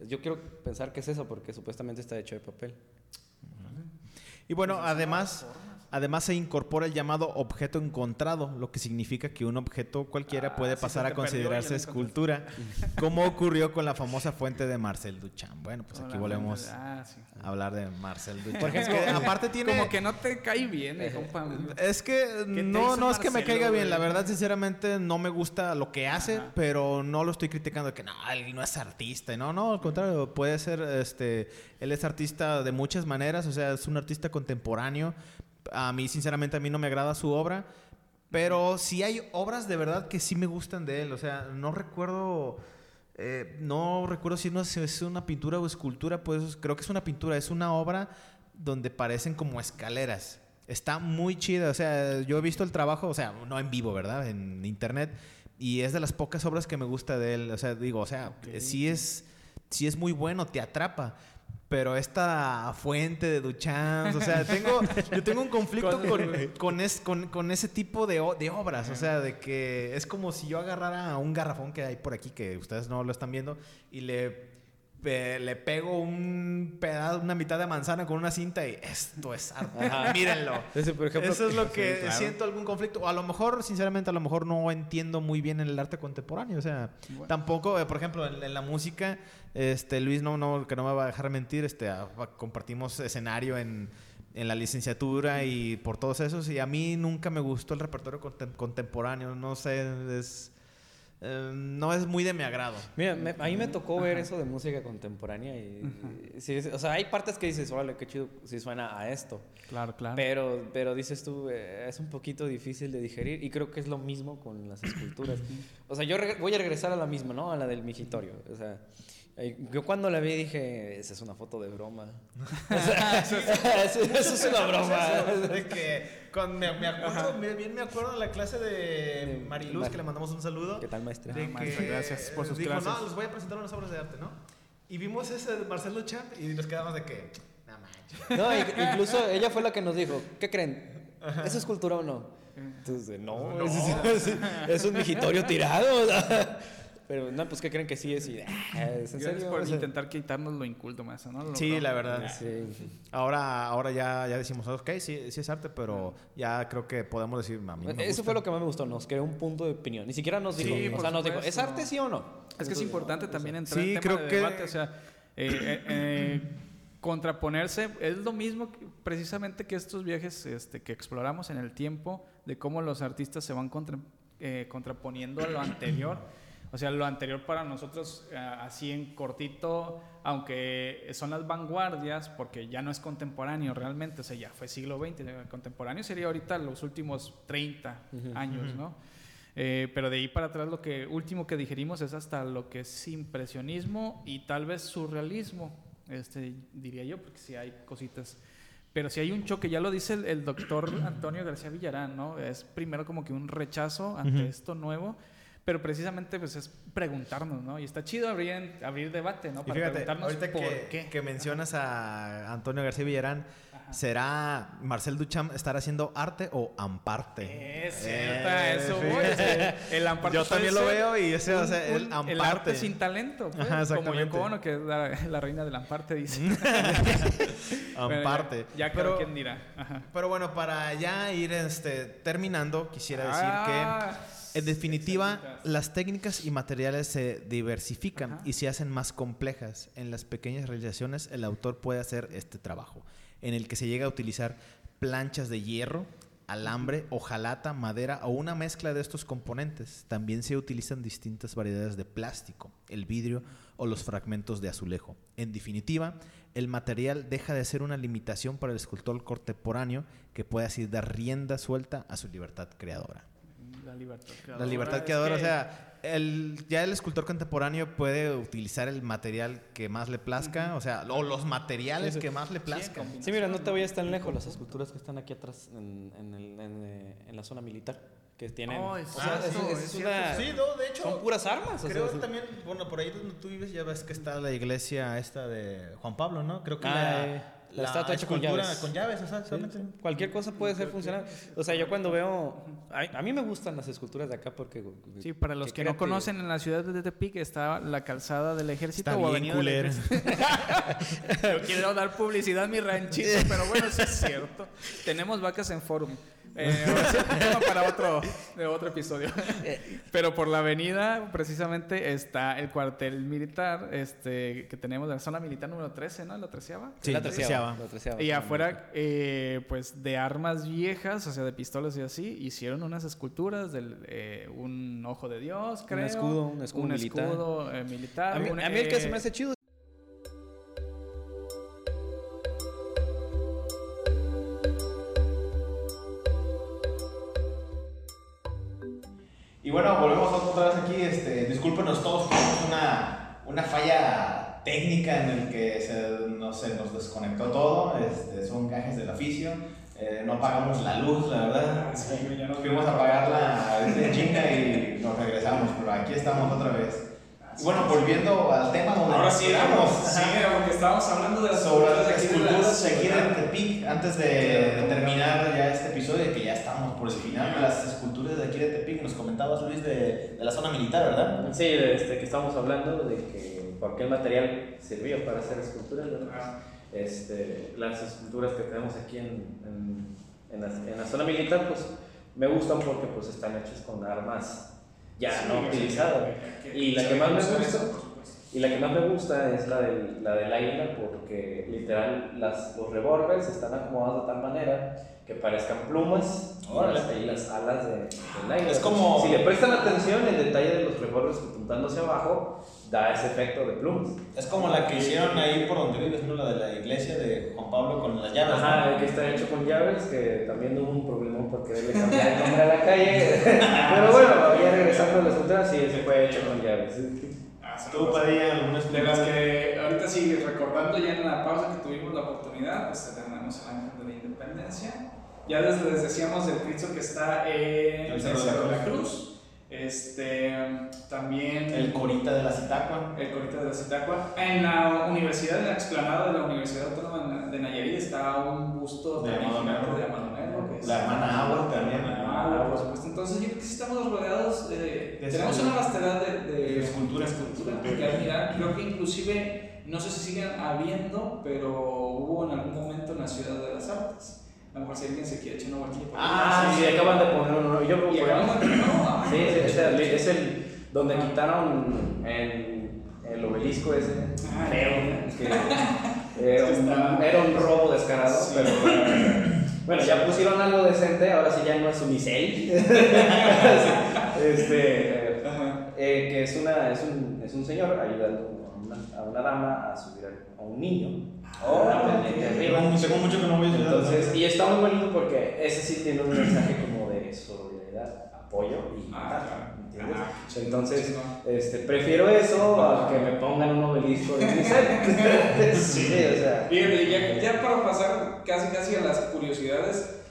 Yo quiero pensar que es eso porque supuestamente está hecho de papel. Y bueno, además, además se incorpora el llamado objeto encontrado, lo que significa que un objeto cualquiera Ah, puede pasar a considerarse escultura, como ocurrió con la famosa fuente de Marcel Duchamp. Bueno, pues aquí volvemos Ah, sí. a hablar de Marcel Duchamp. Por ejemplo, Es que aparte tiene... Como que no te cae bien, eh, compa. Es que no, no es que me caiga bien, la verdad sinceramente no me gusta lo que hace, Ajá. pero no lo estoy criticando de que no, él no es artista, no, no, al contrario, puede ser, este, él es artista de muchas maneras, o sea, es un artista contemporáneo, a mí sinceramente a mí no me agrada su obra, pero sí hay obras de verdad que sí me gustan de él, o sea, no recuerdo... eh, no recuerdo si no es- es una pintura o escultura, pues creo que es una pintura, es una obra donde parecen como escaleras. Está muy chida, o sea, yo he visto el trabajo, o sea, no en vivo, ¿verdad? En internet, y es de las pocas obras que me gusta de él, o sea, digo, o sea, sí es, sí es muy bueno, te atrapa. Pero esta fuente de Duchamp, o sea, tengo, yo tengo un conflicto con, con, es- con- con ese tipo de, de obras. O sea, de que es como si yo agarrara un garrafón que hay por aquí, que ustedes no lo están viendo, y le, le pego un pedazo, una mitad de manzana con una cinta y esto es arte. Ajá. Mírenlo. Ese, por ejemplo, Eso es lo que claro. siento algún conflicto. O a lo mejor, sinceramente, a lo mejor no entiendo muy bien el arte contemporáneo. O sea, Bueno. tampoco, eh, por ejemplo, en, en la música, este Luis no, no, que no me va a dejar mentir, este, ah, compartimos escenario en, en la licenciatura y por todos esos. Y a mí nunca me gustó el repertorio contem- contemporáneo. No sé, es, eh, no es muy de mi agrado. Mira, me- a mí me tocó ver eso de música contemporánea y, y sí, o sea, hay partes que dices, órale, qué chido si suena a esto. Claro, claro. Pero, pero dices tú, eh, es un poquito difícil de digerir y creo que es lo mismo con las esculturas. O sea, yo voy a regresar a la misma, ¿no? A la del migitorio. O sea, yo cuando la vi dije, esa es una foto de broma. O sea, eso, eso es una broma. *laughs* De que con- me, me acuerdo, me- bien me acuerdo de la clase de Mariluz, que le mandamos un saludo. ¿Qué tal, maestra? de Ah, maestra, gracias por sus dijo, clases. no, les voy a presentar unas obras de arte, ¿no? Y vimos ese de Marcelo Champ y nos quedamos de que, no manches. No, incluso ella fue la que nos dijo, ¿qué creen? ¿Es escultura o no? Entonces, no, Es, *laughs* es- es un migitorio tirado. Pero no, pues ¿qué creen que sí es? Y, ah, ¿Es en serio? por O sea, intentar quitarnos lo inculto, más, ¿no? Lo- Sí, la verdad. Sí. Ahora, ahora ya, ya decimos, ok, sí, sí es arte, pero ya creo que podemos decir, a mí me Eso gusta. fue lo que más me gustó, nos creó un punto de opinión. Ni siquiera nos dijo, Sí, o sea, nos dijo, ¿es arte sí o no? Es que es importante no, también o entrar Sí, en tema creo de que- debate, o sea, eh, eh, eh, contraponerse es lo mismo que- precisamente que estos viajes este, que exploramos en el tiempo, de cómo los artistas se van contra- eh, contraponiendo a lo anterior. O sea, lo anterior para nosotros, eh, así en cortito, aunque son las vanguardias, porque ya no es contemporáneo realmente, o sea, ya fue siglo XX, eh, contemporáneo sería ahorita los últimos 30 años, ¿no? Eh, pero de ahí para atrás lo que último que digerimos es hasta lo que es impresionismo y tal vez surrealismo, este, diría yo, porque sí hay cositas. Pero si hay un choque, ya lo dice el, el doctor Antonio García Villarán, ¿no? Es primero como que un rechazo ante Ujú. esto nuevo, pero precisamente pues es preguntarnos, ¿no? Y está chido abrir, abrir debate, ¿no? Y fíjate, preguntarnos ahorita por que, qué. que mencionas a Antonio García Villarán, Ajá. ¿será Marcel Duchamp estar haciendo arte o amparte? Es cierto, Eh, eso voy, es *laughs* que el amparte Yo también lo veo y ese, o sea, el amparte. arte sin talento, pues, Ajá, como. Yoko Ono, que es la, la reina del amparte, dice. *laughs* Bueno, amparte. ya, ya pero, quien dirá. Ajá. pero bueno, para ya ir este, terminando, quisiera decir Ah, que, en definitiva, las técnicas y materiales se diversifican Ajá. y se hacen más complejas. En las pequeñas realizaciones, el autor puede hacer este trabajo, en el que se llega a utilizar planchas de hierro, alambre, hojalata, madera o una mezcla de estos componentes. También se utilizan distintas variedades de plástico, el vidrio o los fragmentos de azulejo. En definitiva, el material deja de ser una limitación para el escultor contemporáneo que puede así dar rienda suelta a su libertad creadora. La libertad La libertad es creadora, o que- sea, el, ya el escultor contemporáneo puede utilizar el material que más le plazca, o sea, o los materiales Sí, sí. que más le plazcan. combinación, Sí, mira, no te vayas tan lejos. Las esculturas que están aquí atrás en, en el- en, eh, en la zona militar, que tienen. Oh, o es sea, es, cierto, es- es es cierto. una. Sí, no, de hecho, son puras armas. o Creo sea, también, bueno, por ahí donde tú vives ya ves que está la iglesia esta de Juan Pablo, ¿no? Creo que Ah, la, la estatua hecha con escultura llaves. Con llaves, Sí, exactamente. Cualquier cosa puede ser funcional. O sea, yo cuando veo. A, a mí me gustan las esculturas de acá porque. Sí, para los que no conocen, en la ciudad de Tepic está la calzada del ejército Está o bien ejército. *laughs* Yo quiero dar publicidad a mi ranchito, pero bueno, sí es cierto. *laughs* Tenemos vacas en forum. Eh, *laughs* un para otro, de otro episodio. *laughs* Pero por la avenida, precisamente, está el cuartel militar este, que tenemos en la zona militar número 13, ¿no? ¿La treceava? Sí, la treceava. Y afuera, eh, pues de armas viejas, o sea, de pistolas y así, hicieron unas esculturas del eh, un ojo de Dios, creo. escudo, un escudo militar. escudo, eh, militar. A mí, un, a mí el que se eh, me hace chido Y bueno, volvemos otra vez aquí. Este, discúlpenos todos, tuvimos una, una falla técnica en el que se, no sé, nos desconectó todo. Este, son gajes del oficio. Eh, no apagamos la luz, la verdad. Nos fuimos a apagarla de chinga y nos regresamos, pero aquí estamos otra vez. Y bueno, volviendo al tema donde Ahora sí, quedamos. sí, porque estábamos hablando de las sobre las de aquí de esculturas la de aquí ciudad. de Tepic, antes de, de terminar ya este episodio, que ya estamos por el final, las esculturas de aquí de Tepic, nos comentabas Luis de, de la zona militar, ¿verdad? Sí, este, que estamos hablando de que por qué el material sirvió para hacer esculturas, ¿verdad? Ah, Este, las esculturas que tenemos aquí en, en, en la, en la zona militar, pues me gustan porque pues están hechas con armas ya sí, no que- Y la que más me gusta-. Y la que más me gusta es la del, la del águila porque literal las, los revólveres están acomodados de tal manera que parezcan plumas y Órale. las, y las alas de, del águila. Es como- Si le prestan atención, el detalle de los revólveres apuntando hacia abajo da ese efecto de plumas. Es como la que hicieron ahí por donde vives, ¿no? La de la iglesia de Juan Pablo con las llaves. ¿no? Ajá, que está hecho con llaves, que también hubo un problema porque debe cambiar el nombre a la calle. *laughs* Pero bueno, ya regresando a la escultura, sí, ese fue hecho con llaves. Ah, ¿Tú, Padilla, alguna De las que ahorita sí, recordando ya en la pausa que tuvimos la oportunidad, pues tenemos el Ángel de la Independencia. Ya les, les decíamos del Cristo que está en El Cerro de la Cruz. Este, también El corita de la Citacua. el Corita de la Citacua. En la universidad, en la explanada de la Universidad Autónoma de Nayarit está un busto De Amado Nervo. La hermana Agua también. Ah, por supuesto. Entonces yo creo que estamos rodeados de... De tenemos una vastedad de, de, De escultura. escultura que admirar. Creo que inclusive, no sé si sigan habiendo, pero hubo en algún momento en la Ciudad de las Artes. A lo mejor si alguien se quiere echar una vueltilla por ahí. Ah, sí, acaban de poner uno. Yo creo que. No, ah, Sí, sí, es el, es el donde quitaron el, el obelisco ese Ah, feo, que *laughs* era un, era un robo descarado, Sí. pero bueno, ya pusieron algo decente, ahora sí ya no es unicel. *laughs* este, eh, que es, una, es, un, es un señor ayudando una, a una dama a subir a, a un niño. Oh, a la pendiente arriba. Tengo, tengo mucho que no voy a ciudad. Entonces, y está muy bonito porque ese sí tiene un mensaje como de solidaridad, apoyo y Ah. ¿entiendes? Ah. Entonces, no. este, prefiero eso a que me pongan un obelisco de *laughs* *laughs* sí, o sea. Fíjate, ya, ya para pasar casi casi a las curiosidades,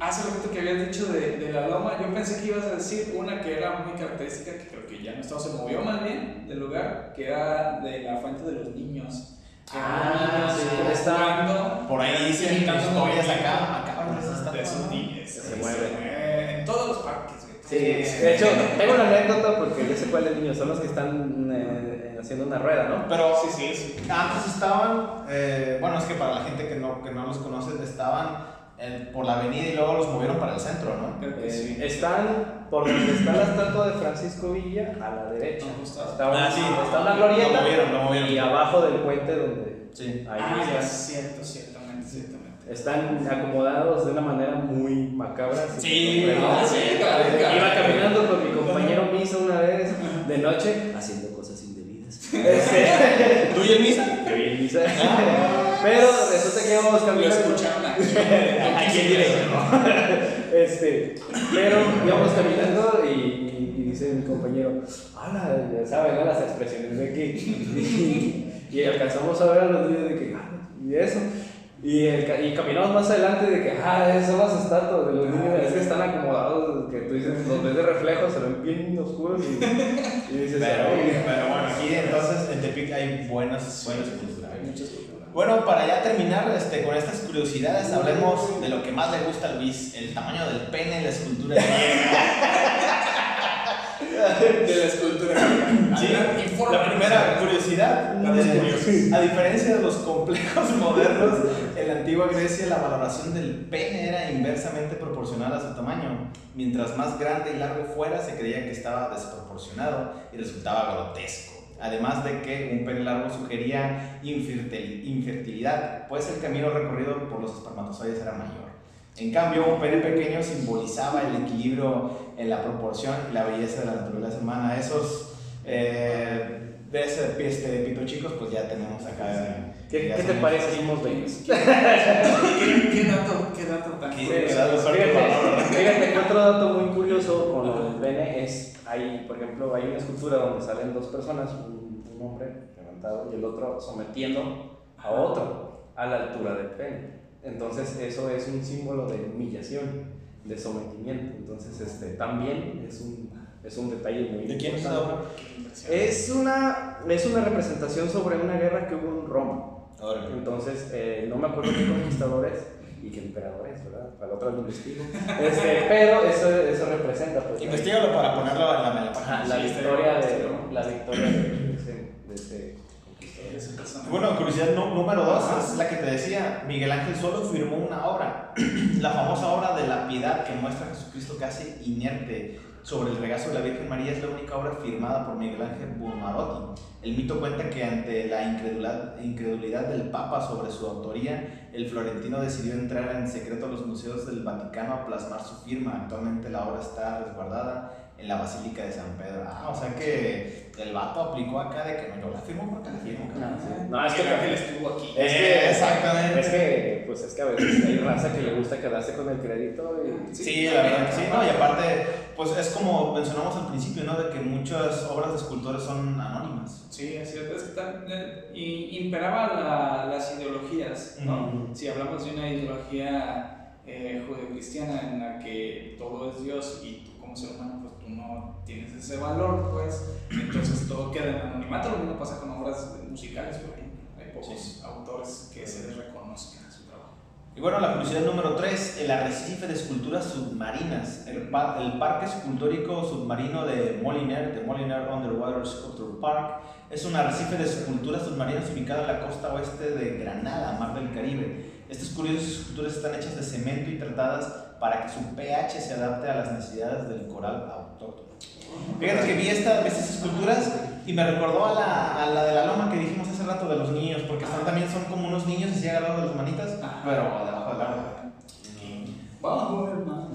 hace ratito que habías dicho de, de la loma, yo pensé que ibas a decir una que era muy característica, que creo que ya no estaba, se movió más bien del lugar, que era de la fuente de los niños. Ah, niños sí, como está- jugando, Por ahí dicen imitando historias acá, acá, de esos- de esos niños. Se sí, mueven. En todos los parques, güey. Sí, de hecho, tengo una anécdota porque yo sé cuál es el niño, son los que están eh, haciendo una rueda, ¿no? Pero Sí, sí, sí. antes estaban, eh, bueno, es que para la gente que no, que no los conoce, estaban en- por la avenida y luego los movieron para el centro, ¿no? Creo que Eh, sí. Están por donde está la estatua de Francisco Villa, a la derecha. No, justo. Está, una- Ah, sí. está una glorieta Lo movieron, lo movieron. y abajo del puente donde Sí. ahí Ah, ya, cierto, ciertamente, ciertamente. están acomodados de una manera muy macabra. Sí, no, sí, claro, claro. Iba caminando con mi compañero Misa una vez de noche haciendo cosas indebidas. *laughs* Este, *laughs* ¿Tú y el misa? yo y el Misa. Pero resulta que íbamos Lo caminando. escucharon aquí. *laughs* Aquí en. *laughs* Este, pero íbamos caminando y, y- y dice mi compañero, hola, ya saben, ¿no? las expresiones de aquí. *laughs* Y, alcanzamos a ver a los niños de que, ah, y eso. Y, el y caminamos más adelante de que, ah, esas son las estatuas de los niños, es que están acomodados, que tú dices, los ves de reflejo, se ven bien oscuros y, y dices, Pero, bueno, aquí entonces en Tepic hay buenas, buenas culturas. Bueno, para ya terminar este, con estas curiosidades, hablemos de lo que más le gusta a Luis, el tamaño del pene y la escultura. *laughs* De la escultura. Sí, la primera curiosidad, eh, a diferencia de los complejos *laughs* modernos, en la antigua Grecia la valoración del pene era inversamente proporcional a su tamaño. Mientras más grande y largo fuera, se creía que estaba desproporcionado y resultaba grotesco. Además de que un pene largo sugería infertil- infertilidad, pues el camino recorrido por los espermatozoides era mayor. En cambio, un pene pequeño simbolizaba el equilibrio en la proporción y la belleza de la naturaleza humana. Esos eh, de ese este, pito chicos, pues ya tenemos acá. ¿Qué, qué te parece? Somos bellos. *laughs* ¿Qué, qué dato, qué dato tan ¿Qué? curioso? Fíjate, fíjate que otro dato muy curioso con lo del pene es, hay, por ejemplo, hay una escultura donde salen dos personas, un, un hombre levantado y el otro sometiendo a otro a la altura del pene. Entonces eso es un símbolo de humillación, de sometimiento. Entonces este, también es un, es un detalle muy ¿De quién es obra? Es una, es una representación sobre una guerra que hubo en Roma. Entonces, eh, no me acuerdo qué conquistadores y qué emperadores, ¿verdad? Para la otra lo investigo. *laughs* Este, pero eso, eso representa, pues. Investígalo para ponerlo en la, página. La victoria de, bueno. la victoria de ese, de ese conquistador. Bueno, curiosidad número dos es la que te decía. Miguel Ángel solo firmó una obra, *clears throat* la famosa obra de la piedad que muestra a Jesucristo casi inerte sobre el regazo de la Virgen María. Es la única obra firmada por Miguel Ángel Buonarroti. El mito cuenta que ante la incredulidad, incredulidad del Papa sobre su autoría, el florentino decidió entrar en secreto a los museos del Vaticano a plasmar su firma. Actualmente la obra está resguardada en la Basílica de San Pedro. Ah, o sea que el vato aplicó acá de que no, yo la firmo porque la firmo. No, cabrón. sí. No, es que Miguel Ángel estuvo aquí. Es Eh, que, *laughs* exactamente. Es que, pues es que a veces hay raza que le gusta quedarse con el crédito y... Sí, la verdad que sí, ¿no? Y aparte, pues es como mencionamos al principio, ¿no? De que muchas obras de escultores son anónimas. Sí, es cierto. Es que también y imperaba la- las ideologías, ¿no? Si hablamos de una ideología eh, judeocristiana en la que todo es Dios y tú como ser humano, pues tú no tienes ese valor, pues, entonces todo queda en anonimato. Lo mismo pasa con obras musicales, por ejemplo. Hay pocos autores que se les reconozcan su trabajo. Y bueno, la curiosidad número 3, el arrecife de esculturas submarinas. El, pa- el Parque Escultórico Submarino de Moliner, de Moliner Underwater Sculpture Park, es un arrecife de esculturas submarinas ubicado en la costa oeste de Granada, Mar del Caribe. Estas curiosas esculturas están hechas de cemento y tratadas para que su pH se adapte a las necesidades del coral Fíjate que vi, esta, vi estas esculturas y me recordó a la, a la de la loma que dijimos hace rato de los niños, porque están, también son como unos niños así agarrados de las manitas, pero debajo del agua. El mar.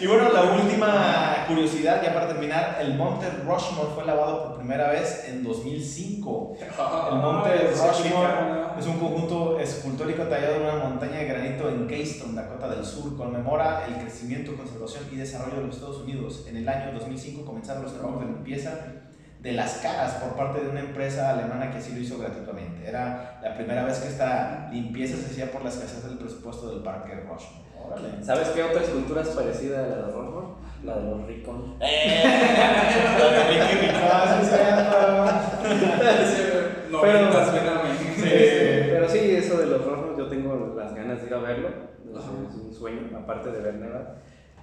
Y bueno, la última curiosidad, ya para terminar, el monte Rushmore fue lavado por primera vez en 2005. El monte Rushmore es un conjunto escultórico tallado en una montaña de granito en Keystone, Dakota del Sur. Conmemora el crecimiento, conservación y desarrollo de los Estados Unidos. En el año 2005 comenzaron los trabajos de limpieza de las caras por parte de una empresa alemana que así lo hizo gratuitamente. Era la primera vez que esta limpieza se hacía por la escasez del presupuesto del parque Rushmore. Órale. ¿Sabes qué otra escultura es parecida a la de Rothbard? La de los Ricon. *laughs* La de Ricky sí, cierto. Noventas, véname. Este, pero sí, eso de los Rothbard, yo tengo las ganas de ir a verlo. Es un sueño, aparte de ver Neva.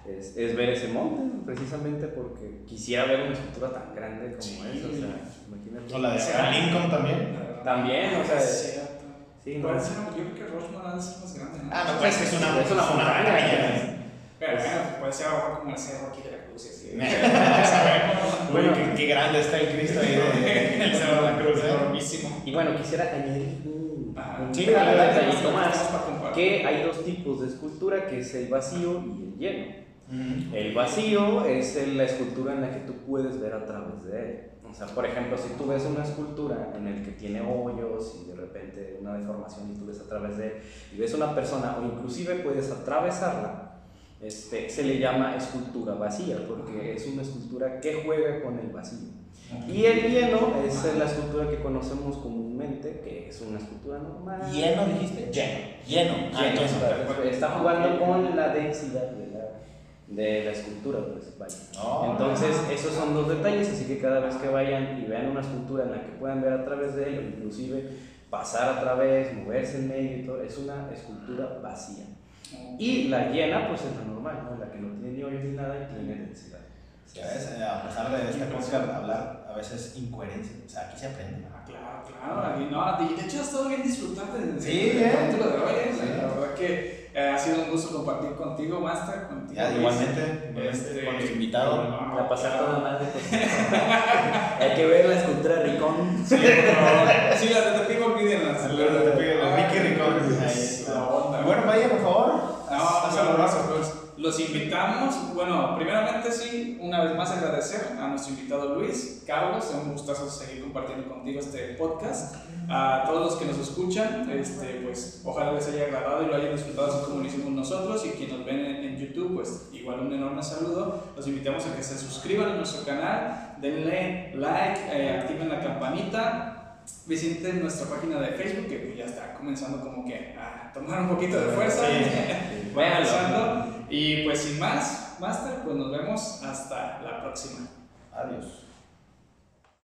Es, es ver ese monte, precisamente porque quisiera ver una escultura tan grande como Sí. esa. O sea, imagínate. O la de Abraham Lincoln también. También, o sea, Es cierto. Sí, no. Ser, yo creo que de ser más grande, ¿no? Ah, no, pues es una, Es una montaña. Pero bueno, puede ser algo como el cerro aquí de la cruz. y así. *laughs* *laughs* Bueno, qué, qué grande está el Cristo ahí *laughs* el Cerro de la Cruz. ¿eh? Enormísimo. Y bueno, quisiera añadir un Sí, dale, detallito más, que hay dos tipos de escultura, que es el vacío y el lleno. El vacío es la escultura en la que tú puedes ver a través de él. O sea, por ejemplo, si tú ves una escultura en el que tiene hoyos y de repente una deformación y tú ves a través de él y ves una persona o inclusive puedes atravesarla, este, se le llama escultura vacía porque es una escultura que juega con el vacío. Y el lleno es la escultura que conocemos comúnmente, que es una escultura normal. Lleno, dijiste. Lleno. Lleno. Ah, Lleno, entonces, está, está jugando con la densidad de la, escultura, pues vaya. Oh. Entonces, esos son dos detalles, así que cada vez que vayan y vean una escultura en la que puedan ver a través de él, o inclusive pasar a través, moverse en medio y todo, es una escultura vacía. Y la llena, pues es la normal, ¿no? La que no tiene ni hoyos ni nada y tiene densidad. ¿Sabes? Eh, A pesar de este podcast hablar a veces incoherencia. O sea, aquí se aprende. Ah, claro, claro. aquí no, de hecho, ha estado bien disfrutarte del Sí, ¿eh? de hoy. ¿eh? Sí. La verdad que eh, ha sido un gusto compartir contigo, Master. Contigo, Ya, igualmente, Este, con los invitados. ah, La pasar toda madre. pues. *laughs* Hay que ver la escultura Ricón. Sí, favor. Sí, las de Tepico, olvídenlas. Las de Tepico, las Ricky Ricón, ahí Es está. la onda. Y bueno, vaya, por favor. No, Haz bueno, algo. Los, invitamos. Bueno, primeramente sí, una vez más agradecer a nuestro invitado Luis. Carlos, es un gustazo seguir compartiendo contigo este podcast. A todos los que nos escuchan, este, pues ojalá les haya agradado y lo hayan disfrutado así como lo hicimos nosotros. Y quienes nos ven en, YouTube, pues igual un enorme saludo. Los invitamos a que se suscriban a nuestro canal, denle like, eh, activen la campanita visiten nuestra página de Facebook que ya está comenzando como que a tomar un poquito de fuerza. *laughs* Va Véanlo. avanzando. Y pues sin más, Master, pues nos vemos hasta la próxima. Adiós.